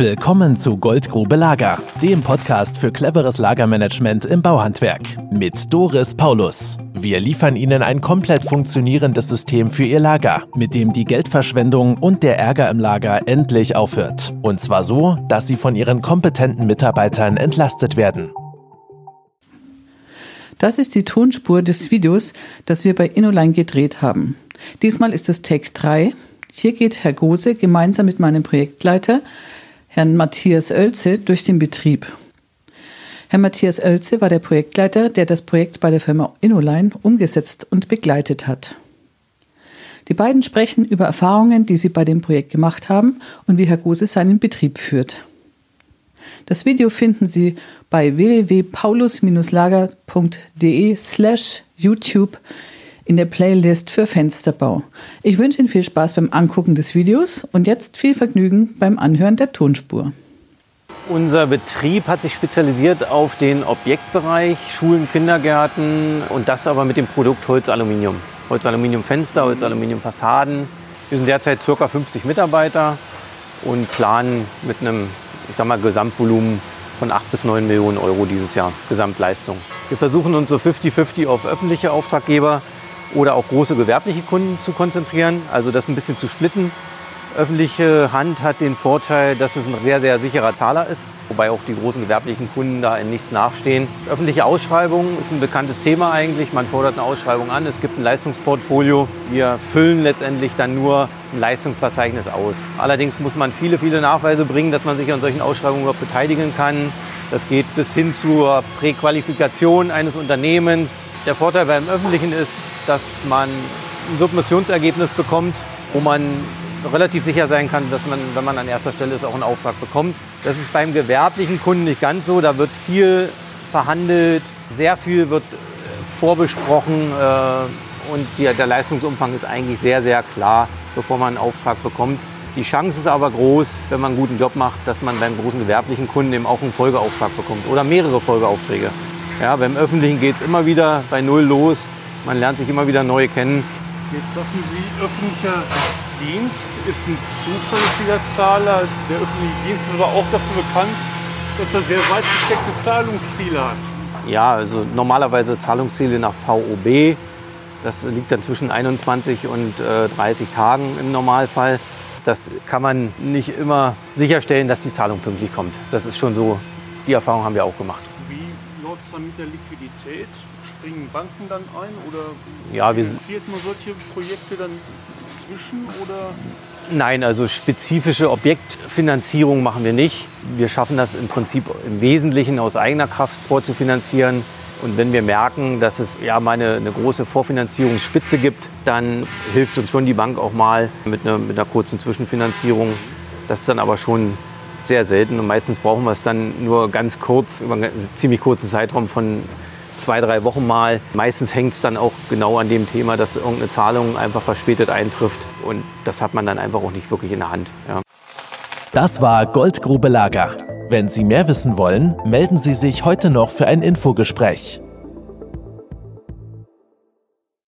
Willkommen zu Goldgrube Lager, dem Podcast für cleveres Lagermanagement im Bauhandwerk mit Doris Paulus. Wir liefern Ihnen ein komplett funktionierendes System für Ihr Lager, mit dem die Geldverschwendung und der Ärger im Lager endlich aufhört. Und zwar so, dass Sie von Ihren kompetenten Mitarbeitern entlastet werden. Das ist die Tonspur des Videos, das wir bei Innoline gedreht haben. Diesmal ist es Take 3. Hier geht Herr Gose gemeinsam mit meinem Projektleiter Herrn Matthias Oelze durch den Betrieb. Herr Matthias Oelze war der Projektleiter, der das Projekt bei der Firma Innoline umgesetzt und begleitet hat. Die beiden sprechen über Erfahrungen, die sie bei dem Projekt gemacht haben und wie Herr Gose seinen Betrieb führt. Das Video finden Sie bei www.paulus-lager.de slash YouTube in der Playlist für Fensterbau. Ich wünsche Ihnen viel Spaß beim Angucken des Videos und jetzt viel Vergnügen beim Anhören der Tonspur. Unser Betrieb hat sich spezialisiert auf den Objektbereich, Schulen, Kindergärten und das aber mit dem Produkt Holz-Aluminium. Holz-Aluminium-Fenster, Holz-Aluminium-Fassaden. Wir sind derzeit ca. 50 Mitarbeiter und planen mit einem ich sag mal, Gesamtvolumen von 8 bis 9 Millionen Euro dieses Jahr Gesamtleistung. Wir versuchen uns so 50-50 auf öffentliche Auftraggeber oder auch große gewerbliche Kunden zu konzentrieren, also das ein bisschen zu splitten. Öffentliche Hand hat den Vorteil, dass es ein sehr, sehr sicherer Zahler ist, wobei auch die großen gewerblichen Kunden da in nichts nachstehen. Öffentliche Ausschreibungen ist ein bekanntes Thema eigentlich. Man fordert eine Ausschreibung an, es gibt ein Leistungsportfolio. Wir füllen letztendlich dann nur ein Leistungsverzeichnis aus. Allerdings muss man viele, viele Nachweise bringen, dass man sich an solchen Ausschreibungen überhaupt beteiligen kann. Das geht bis hin zur Präqualifikation eines Unternehmens. Der Vorteil beim Öffentlichen ist, dass man ein Submissionsergebnis bekommt, wo man relativ sicher sein kann, dass man, wenn man an erster Stelle ist, auch einen Auftrag bekommt. Das ist beim gewerblichen Kunden nicht ganz so. Da wird viel verhandelt, sehr viel wird äh, vorbesprochen äh, und die, der Leistungsumfang ist eigentlich sehr, sehr klar, bevor man einen Auftrag bekommt. Die Chance ist aber groß, wenn man einen guten Job macht, dass man beim großen gewerblichen Kunden eben auch einen Folgeauftrag bekommt oder mehrere Folgeaufträge. Ja, beim Öffentlichen geht es immer wieder bei Null los. Man lernt sich immer wieder neu kennen. Jetzt sagten Sie, öffentlicher Dienst ist ein zuverlässiger Zahler. Der öffentliche Dienst ist aber auch dafür bekannt, dass er sehr weit gesteckte Zahlungsziele hat. Ja, also normalerweise Zahlungsziele nach VOB. Das liegt dann zwischen 21 und äh, 30 Tagen im Normalfall. Das kann man nicht immer sicherstellen, dass die Zahlung pünktlich kommt. Das ist schon so. Die Erfahrung haben wir auch gemacht. Wie läuft es dann mit der Liquidität? Springen Banken dann ein oder ja, finanziert man solche Projekte dann zwischen oder? Nein, also spezifische Objektfinanzierung machen wir nicht. Wir schaffen das im Prinzip im Wesentlichen aus eigener Kraft vorzufinanzieren. Und wenn wir merken, dass es ja mal eine, eine, große Vorfinanzierungsspitze gibt, dann hilft uns schon die Bank auch mal mit einer, mit einer kurzen Zwischenfinanzierung. Das ist dann aber schon sehr selten und meistens brauchen wir es dann nur ganz kurz, über einen ziemlich kurzen Zeitraum von zwei, drei Wochen mal. Meistens hängt es dann auch genau an dem Thema, dass irgendeine Zahlung einfach verspätet eintrifft. Und das hat man dann einfach auch nicht wirklich in der Hand. Ja. Das war Goldgrube Lager. Wenn Sie mehr wissen wollen, melden Sie sich heute noch für ein Infogespräch.